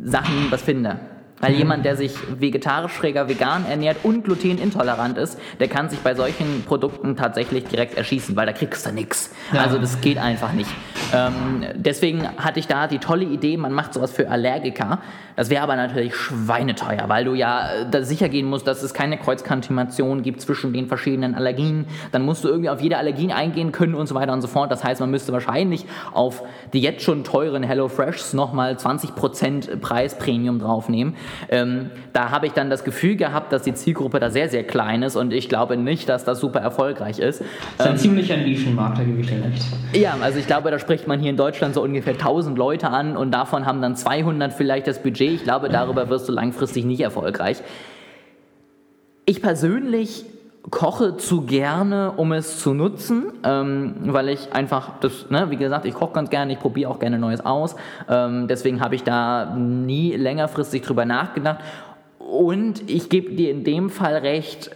Sachen was finde. Weil mhm. jemand, der sich vegetarisch, schräger vegan ernährt und glutenintolerant ist, der kann sich bei solchen Produkten tatsächlich direkt erschießen, weil da kriegst du nichts. Ja. Also das geht einfach nicht. Ähm, deswegen hatte ich da die tolle Idee, man macht sowas für Allergiker. Das wäre aber natürlich schweineteuer, weil du ja äh, da sicher gehen musst, dass es keine Kreuzkantimation gibt zwischen den verschiedenen Allergien. Dann musst du irgendwie auf jede Allergie eingehen können und so weiter und so fort. Das heißt, man müsste wahrscheinlich auf die jetzt schon teuren HelloFreshs nochmal 20% Preisprämium draufnehmen. Ähm, da habe ich dann das Gefühl gehabt, dass die Zielgruppe da sehr, sehr klein ist und ich glaube nicht, dass das super erfolgreich ist. Das ist ein ähm, ziemlicher Nischenmarkt, da gebe ich dir recht. Ja, also ich glaube, da spricht man hier in Deutschland so ungefähr 1000 Leute an und davon haben dann 200 vielleicht das Budget. Ich glaube, darüber wirst du langfristig nicht erfolgreich. Ich persönlich koche zu gerne, um es zu nutzen, ähm, weil ich einfach das, ne, wie gesagt, ich koche ganz gerne, ich probiere auch gerne Neues aus. Ähm, deswegen habe ich da nie längerfristig drüber nachgedacht. Und ich gebe dir in dem Fall recht,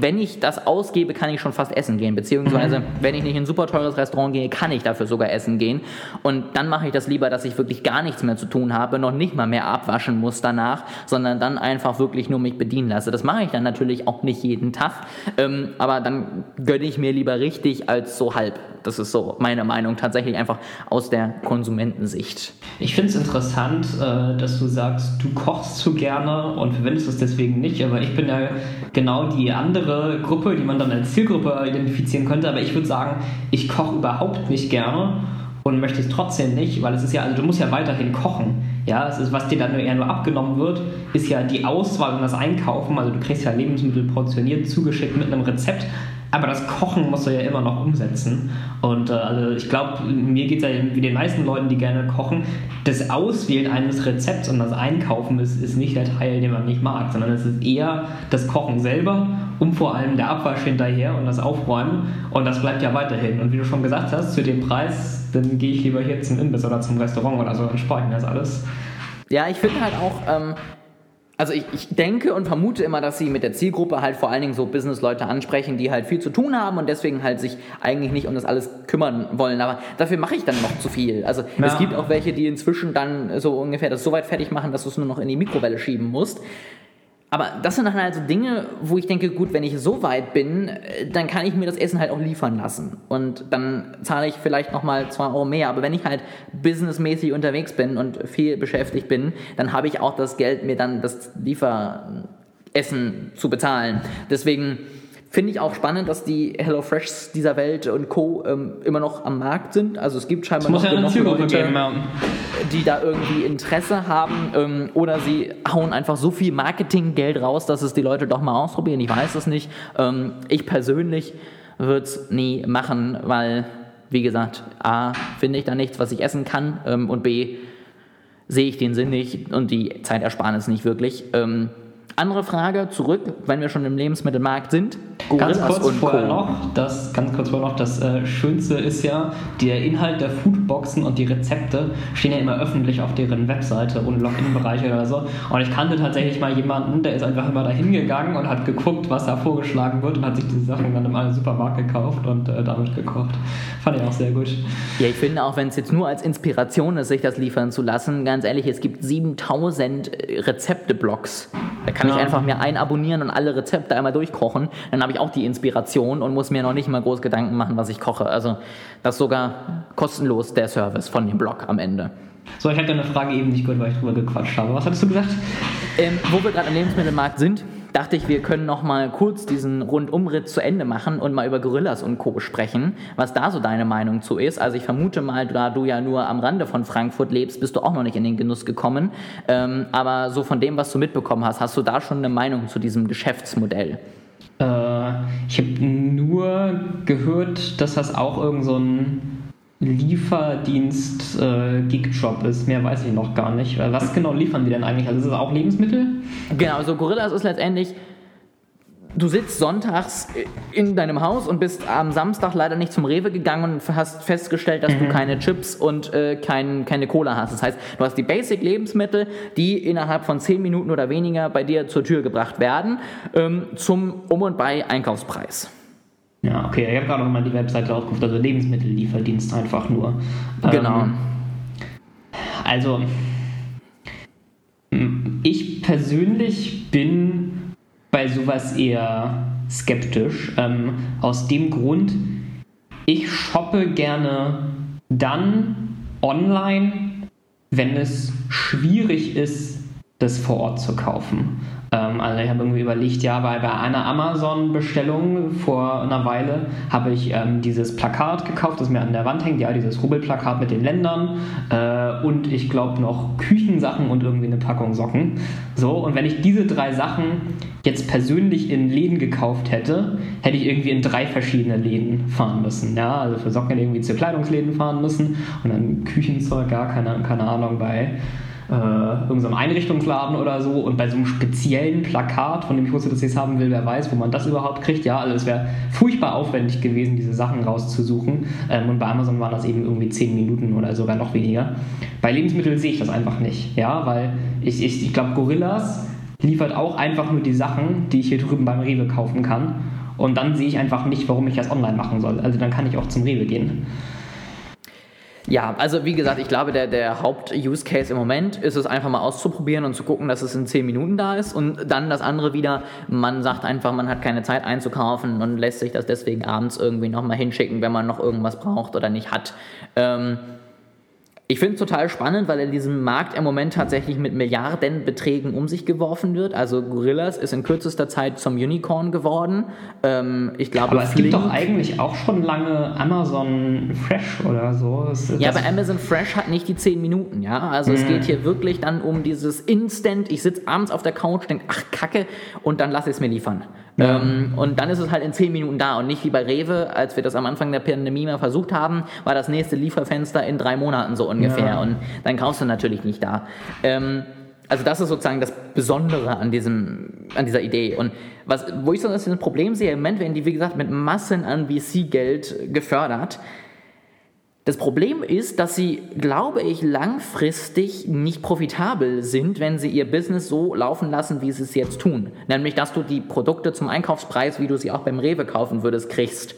wenn ich das ausgebe, kann ich schon fast essen gehen. Beziehungsweise, mhm. wenn ich nicht in ein super teures Restaurant gehe, kann ich dafür sogar essen gehen. Und dann mache ich das lieber, dass ich wirklich gar nichts mehr zu tun habe, noch nicht mal mehr abwaschen muss danach, sondern dann einfach wirklich nur mich bedienen lasse. Das mache ich dann natürlich auch nicht jeden Tag. Ähm, aber dann gönne ich mir lieber richtig als so halb Das ist so meine Meinung, tatsächlich einfach aus der Konsumentensicht. Ich finde es interessant, äh, dass du sagst, du kochst zu gerne und verwendest es deswegen nicht, aber ich bin ja genau die andere Gruppe, die man dann als Zielgruppe identifizieren könnte, aber ich würde sagen, ich koche überhaupt nicht gerne und möchte es trotzdem nicht, weil es ist ja, also du musst ja weiterhin kochen. Ja, es ist, was dir dann eher nur abgenommen wird, ist ja die Auswahl und das Einkaufen. Also du kriegst ja Lebensmittel portioniert zugeschickt mit einem Rezept, aber das Kochen musst du ja immer noch umsetzen. Und äh, also ich glaube, mir geht es ja wie den meisten Leuten, die gerne kochen, das Auswählen eines Rezepts und das Einkaufen ist, ist nicht der Teil, den man nicht mag, sondern es ist eher das Kochen selber und vor allem der Abwasch hinterher und das Aufräumen. Und das bleibt ja weiterhin. Und wie du schon gesagt hast, zu dem Preis dann gehe ich lieber hier zum Imbiss oder zum Restaurant oder so, dann spare ich mir das alles. Ja, ich finde halt auch, ähm, also ich, ich, denke und vermute immer, dass sie mit der Zielgruppe halt vor allen Dingen so Business-Leute ansprechen, die halt viel zu tun haben und deswegen halt sich eigentlich nicht um das alles kümmern wollen. Aber dafür mache ich dann noch zu viel. Also ja. es gibt auch welche, die inzwischen dann so ungefähr das so weit fertig machen, dass du es nur noch in die Mikrowelle schieben musst. Aber das sind dann halt so Dinge, wo ich denke, gut, wenn ich so weit bin, äh, dann kann ich mir das Essen halt auch liefern lassen. Und dann zahle ich vielleicht nochmal 2 Euro mehr. Aber wenn ich halt businessmäßig unterwegs bin und viel beschäftigt bin, dann habe ich auch das Geld, mir dann das Lieferessen zu bezahlen. Deswegen Finde ich auch spannend, dass die HelloFreshs dieser Welt und Co. Ähm, immer noch am Markt sind. Also es gibt scheinbar noch ja genug Leute, geben, die da irgendwie Interesse haben ähm, oder sie hauen einfach so viel Marketinggeld raus, dass es die Leute doch mal ausprobieren. Ich weiß es nicht. Ähm, ich persönlich würde es nie machen, weil, wie gesagt, A, finde ich da nichts, was ich essen kann und B, sehe ich den Sinn nicht und die Zeitersparnis nicht wirklich. Ähm, andere Frage zurück, wenn wir schon im Lebensmittelmarkt sind. Gorillas ganz kurz vorher noch, das ganz kurz vorher noch, das äh, Schönste ist ja, der Inhalt der Foodboxen und die Rezepte stehen ja immer öffentlich auf deren Webseite und Login-Bereich oder so. Und ich kannte tatsächlich mal jemanden, der ist einfach immer da hingegangen und hat geguckt, was da vorgeschlagen wird und hat sich diese Sachen dann im Supermarkt gekauft und äh, damit gekocht. Fand ich auch sehr gut. Ja, ich finde auch, wenn es jetzt nur als Inspiration ist, sich das liefern zu lassen, ganz ehrlich, es gibt 7000 Rezepte-Blogs. Da kann kann ich einfach mir einabonnieren und alle Rezepte einmal durchkochen. Dann habe ich auch die Inspiration und muss mir noch nicht mal groß Gedanken machen, was ich koche. Also das ist sogar kostenlos der Service von dem Blog am Ende. So, ich hatte eine Frage eben nicht gehört, weil ich drüber gequatscht habe. Was hattest du gesagt? Ähm, wo wir gerade im Lebensmittelmarkt sind, dachte ich, wir können noch mal kurz diesen Rundumritt zu Ende machen und mal über Gorillas und Co. sprechen, was da so deine Meinung zu ist. Also ich vermute mal, da du ja nur am Rande von Frankfurt lebst, bist du auch noch nicht in den Genuss gekommen. Ähm, aber so von dem, was du mitbekommen hast, hast du da schon eine Meinung zu diesem Geschäftsmodell? Äh, ich habe nur gehört, dass das auch irgend so Lieferdienst äh, Gigjob ist. Mehr weiß ich noch gar nicht. Was genau liefern die denn eigentlich? Also ist es auch Lebensmittel? Genau, also Gorillas ist letztendlich du sitzt sonntags in deinem Haus und bist am Samstag leider nicht zum Rewe gegangen und hast festgestellt, dass mhm. du keine Chips und äh, kein, keine Cola hast. Das heißt, du hast die Basic-Lebensmittel, die innerhalb von 10 Minuten oder weniger bei dir zur Tür gebracht werden, ähm, zum Um- und Bei Einkaufspreis. Ja, okay, ich habe gerade nochmal die Webseite aufgerufen, also Lebensmittellieferdienst einfach nur. Genau. Ähm, also, ich persönlich bin bei sowas eher skeptisch. Ähm, aus dem Grund, ich shoppe gerne dann online, wenn es schwierig ist, das vor Ort zu kaufen. Ähm, also ich habe irgendwie überlegt, ja, bei, bei einer Amazon-Bestellung vor einer Weile habe ich ähm, dieses Plakat gekauft, das mir an der Wand hängt, ja, dieses Rubbelplakat mit den Ländern äh, und ich glaube noch Küchensachen und irgendwie eine Packung Socken. So, und wenn ich diese drei Sachen jetzt persönlich in Läden gekauft hätte, hätte ich irgendwie in drei verschiedene Läden fahren müssen. Ja, also für Socken irgendwie zu Kleidungsläden fahren müssen und dann Küchenzeug, gar keine, keine Ahnung, bei äh, irgendeinem Einrichtungsladen oder so und bei so einem speziellen Plakat, von dem ich wusste, dass ich es haben will, wer weiß, wo man das überhaupt kriegt. Ja, also es wäre furchtbar aufwendig gewesen, diese Sachen rauszusuchen. Ähm, und bei Amazon waren das eben irgendwie 10 Minuten oder sogar noch weniger. Bei Lebensmitteln sehe ich das einfach nicht, ja, weil ich, ich, ich glaube, Gorillas liefert auch einfach nur die Sachen, die ich hier drüben beim Rewe kaufen kann. Und dann sehe ich einfach nicht, warum ich das online machen soll. Also dann kann ich auch zum Rewe gehen. Ja, also wie gesagt, ich glaube, der, der Haupt-Use-Case im Moment ist es einfach mal auszuprobieren und zu gucken, dass es in 10 Minuten da ist. Und dann das andere wieder, man sagt einfach, man hat keine Zeit einzukaufen und lässt sich das deswegen abends irgendwie nochmal hinschicken, wenn man noch irgendwas braucht oder nicht hat. Ähm, ich finde es total spannend, weil in diesem Markt im Moment tatsächlich mit Milliardenbeträgen um sich geworfen wird. Also Gorillas ist in kürzester Zeit zum Unicorn geworden. Ähm, ich glaube, aber es Flink, gibt doch eigentlich auch schon lange Amazon Fresh oder so. Ja, aber Amazon Fresh hat nicht die 10 Minuten, ja. Also mhm. es geht hier wirklich dann um dieses Instant, ich sitze abends auf der Couch, denke, ach Kacke, und dann lasse ich es mir liefern. Ja. Ähm, und dann ist es halt in 10 Minuten da und nicht wie bei Rewe, als wir das am Anfang der Pandemie mal versucht haben, war das nächste Lieferfenster in drei Monaten so ungefähr. Ja. Und dann kaufst du natürlich nicht da. Ähm, also das ist sozusagen das Besondere an, diesem, an dieser Idee. Und was, wo ich so ein Problem sehe, im Moment werden die, wie gesagt, mit Massen an VC-Geld gefördert. Das Problem ist, dass sie, glaube ich, langfristig nicht profitabel sind, wenn sie ihr Business so laufen lassen, wie sie es jetzt tun. Nämlich, dass du die Produkte zum Einkaufspreis, wie du sie auch beim Rewe kaufen würdest, kriegst.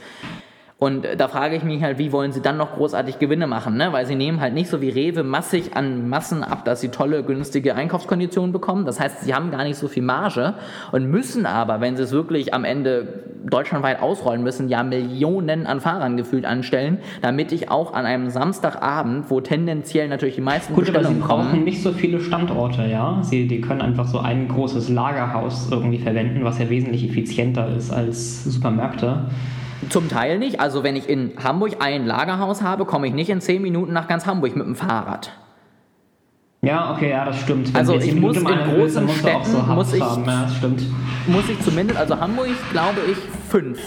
Und da frage ich mich halt, wie wollen sie dann noch großartig Gewinne machen, ne? Weil sie nehmen halt nicht so wie Rewe massig an Massen ab, dass sie tolle, günstige Einkaufskonditionen bekommen. Das heißt, sie haben gar nicht so viel Marge und müssen aber, wenn sie es wirklich am Ende deutschlandweit ausrollen müssen, ja Millionen an Fahrern gefühlt anstellen, damit ich auch an einem Samstagabend, wo tendenziell natürlich die meisten Gut, aber sie brauchen kommen, nicht so viele Standorte, ja. Sie, die können einfach so ein großes Lagerhaus irgendwie verwenden, was ja wesentlich effizienter ist als Supermärkte. Zum Teil nicht. Also wenn ich in Hamburg ein Lagerhaus habe, komme ich nicht in 10 Minuten nach ganz Hamburg mit dem Fahrrad. Ja, okay, ja, das stimmt. Wenn also ich muss in großen willst, Städten, so muss, ich, ja, muss ich zumindest, also Hamburg glaube ich fünf,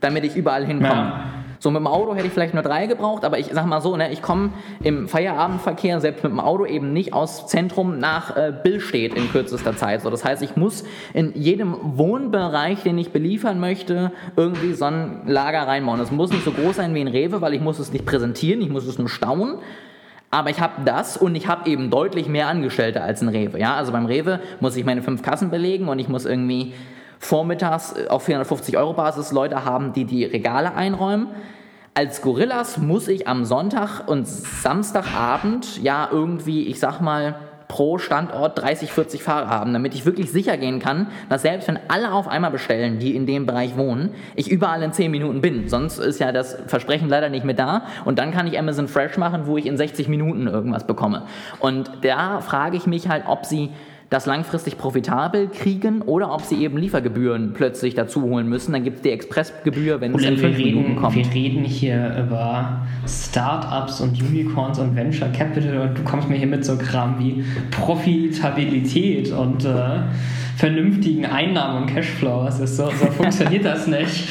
damit ich überall hinkomme. Ja. So mit dem Auto hätte ich vielleicht nur drei gebraucht, aber ich sag mal so, ne, ich komme im Feierabendverkehr selbst mit dem Auto eben nicht aus Zentrum nach äh, Billstedt in kürzester Zeit. So, das heißt, ich muss in jedem Wohnbereich, den ich beliefern möchte, irgendwie so ein Lager reinbauen. Das muss nicht so groß sein wie ein Rewe, weil ich muss es nicht präsentieren, ich muss es nur staunen. Aber ich habe das und ich habe eben deutlich mehr Angestellte als ein Rewe. Ja? Also beim Rewe muss ich meine fünf Kassen belegen und ich muss irgendwie vormittags äh, auf 450 Euro Basis Leute haben, die die Regale einräumen. Als Gorillas muss ich am Sonntag und Samstagabend ja irgendwie, ich sag mal, pro Standort 30, 40 Fahrer haben, damit ich wirklich sicher gehen kann, dass selbst wenn alle auf einmal bestellen, die in dem Bereich wohnen, ich überall in 10 Minuten bin. Sonst ist ja das Versprechen leider nicht mehr da und dann kann ich Amazon Fresh machen, wo ich in 60 Minuten irgendwas bekomme. Und da frage ich mich halt, ob sie das langfristig profitabel kriegen oder ob sie eben Liefergebühren plötzlich dazu holen müssen. Dann gibt es die Expressgebühr, wenn es in fünf reden, Minuten kommt. Wir reden hier über Startups und Unicorns und Venture Capital und du kommst mir hier mit so Kram wie Profitabilität und äh, vernünftigen Einnahmen und Cashflow. Das ist so, so funktioniert das nicht.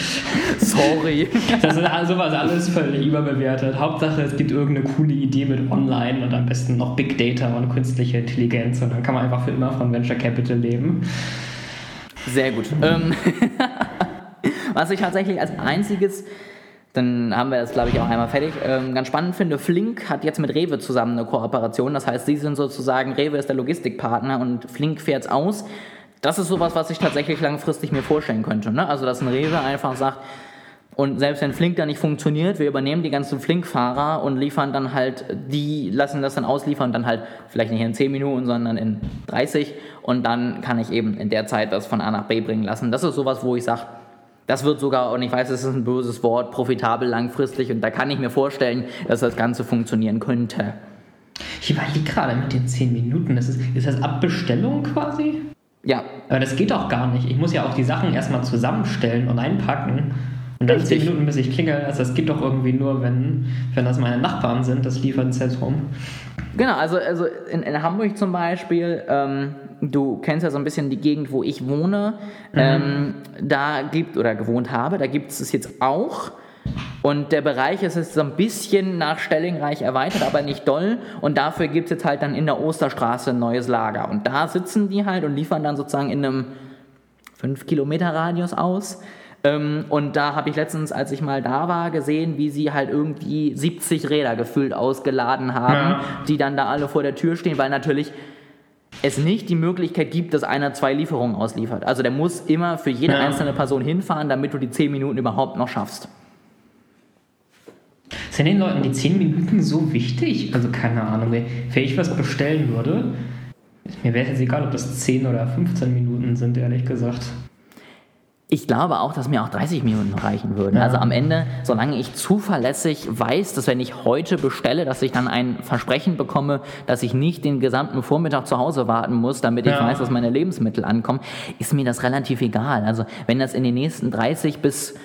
Sorry. Das ist also was alles völlig überbewertet. Hauptsache, es gibt irgendeine coole Idee mit Online und am besten noch Big Data und künstliche Intelligenz und dann kann man einfach für immer von Venture Capital leben. Sehr gut. Ähm, was ich tatsächlich als einziges dann haben wir das, glaube ich, auch einmal fertig. Ähm, ganz spannend finde, Flink hat jetzt mit Rewe zusammen eine Kooperation. Das heißt, sie sind sozusagen, Rewe ist der Logistikpartner und Flink fährt es aus das ist sowas, was ich tatsächlich langfristig mir vorstellen könnte. Ne? Also, dass ein Rewe einfach sagt, und selbst wenn Flink dann nicht funktioniert, wir übernehmen die ganzen Flink-Fahrer und liefern dann halt, die lassen das dann ausliefern, dann halt vielleicht nicht in 10 Minuten, sondern in 30. Und dann kann ich eben in der Zeit das von A nach B bringen lassen. Das ist sowas, wo ich sage, das wird sogar, und ich weiß, es ist ein böses Wort, profitabel langfristig. Und da kann ich mir vorstellen, dass das Ganze funktionieren könnte. Ich überlege gerade mit den 10 Minuten. Das ist, ist das Abbestellung quasi? Ja. Aber das geht auch gar nicht. Ich muss ja auch die Sachen erstmal zusammenstellen und einpacken. Und dann zehn Minuten, bis ich klingel. Also das geht doch irgendwie nur, wenn, wenn das meine Nachbarn sind, das Lieferzentrum. Genau, also, also in, in Hamburg zum Beispiel, ähm, du kennst ja so ein bisschen die Gegend, wo ich wohne. Mhm. Ähm, da gibt, oder gewohnt habe, da gibt es es jetzt auch. Und der Bereich ist jetzt so ein bisschen nach Stellingreich erweitert, aber nicht doll. Und dafür gibt es jetzt halt dann in der Osterstraße ein neues Lager. Und da sitzen die halt und liefern dann sozusagen in einem 5 Kilometer Radius aus. Ähm, und da habe ich letztens, als ich mal da war, gesehen, wie sie halt irgendwie 70 Räder gefühlt ausgeladen haben, ja. die dann da alle vor der Tür stehen, weil natürlich es nicht die Möglichkeit gibt, dass einer zwei Lieferungen ausliefert. Also der muss immer für jede ja. einzelne Person hinfahren, damit du die 10 Minuten überhaupt noch schaffst. Sind den Leuten die 10 Minuten so wichtig? Also keine Ahnung, wenn ich was bestellen würde, mir wäre es egal, ob das 10 oder 15 Minuten sind, ehrlich gesagt. Ich glaube auch, dass mir auch 30 Minuten reichen würden. Ja. Also am Ende, solange ich zuverlässig weiß, dass wenn ich heute bestelle, dass ich dann ein Versprechen bekomme, dass ich nicht den gesamten Vormittag zu Hause warten muss, damit ich ja. weiß, dass meine Lebensmittel ankommen, ist mir das relativ egal. Also wenn das in den nächsten 30 bis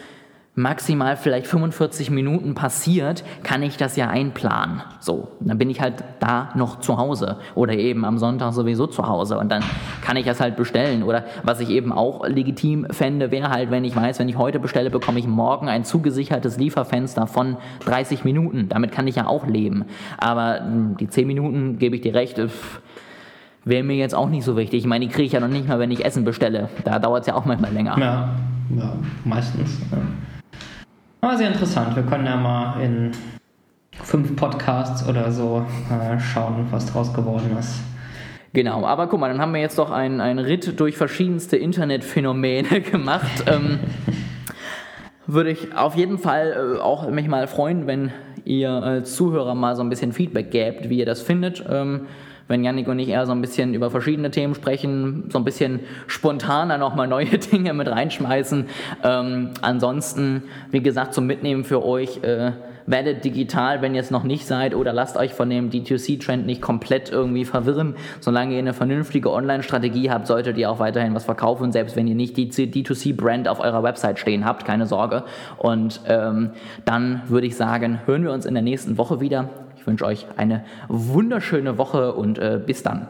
maximal vielleicht 45 Minuten passiert, kann ich das ja einplanen. So, dann bin ich halt da noch zu Hause oder eben am Sonntag sowieso zu Hause und dann kann ich das halt bestellen. Oder was ich eben auch legitim fände, wäre halt, wenn ich weiß, wenn ich heute bestelle, bekomme ich morgen ein zugesichertes Lieferfenster von 30 Minuten. Damit kann ich ja auch leben. Aber hm, die 10 Minuten, gebe ich dir recht, wäre mir jetzt auch nicht so wichtig. Ich meine, die kriege ich ja noch nicht mal, wenn ich Essen bestelle. Da dauert es ja auch manchmal länger. Ja, ja meistens. Ja. Aber sehr interessant. Wir können ja mal in fünf Podcasts oder so äh, schauen, was draus geworden ist. Genau, aber guck mal, dann haben wir jetzt doch einen, Ritt durch verschiedenste Internetphänomene gemacht. ähm, würde ich auf jeden Fall äh, auch mich mal freuen, wenn ihr als Zuhörer mal so ein bisschen Feedback gebt, wie ihr das findet. Ähm, wenn Yannick und ich eher so ein bisschen über verschiedene Themen sprechen, so ein bisschen spontaner nochmal neue Dinge mit reinschmeißen. Ähm, ansonsten, wie gesagt, zum Mitnehmen für euch. Äh, werdet digital, wenn ihr es noch nicht seid, oder lasst euch von dem D2C-Trend nicht komplett irgendwie verwirren. Solange ihr eine vernünftige Online-Strategie habt, solltet ihr auch weiterhin was verkaufen, selbst wenn ihr nicht die D2C-Brand auf eurer Website stehen habt, keine Sorge. Und ähm, dann würde ich sagen, hören wir uns in der nächsten Woche wieder. Ich wünsche euch eine wunderschöne Woche und äh, bis dann.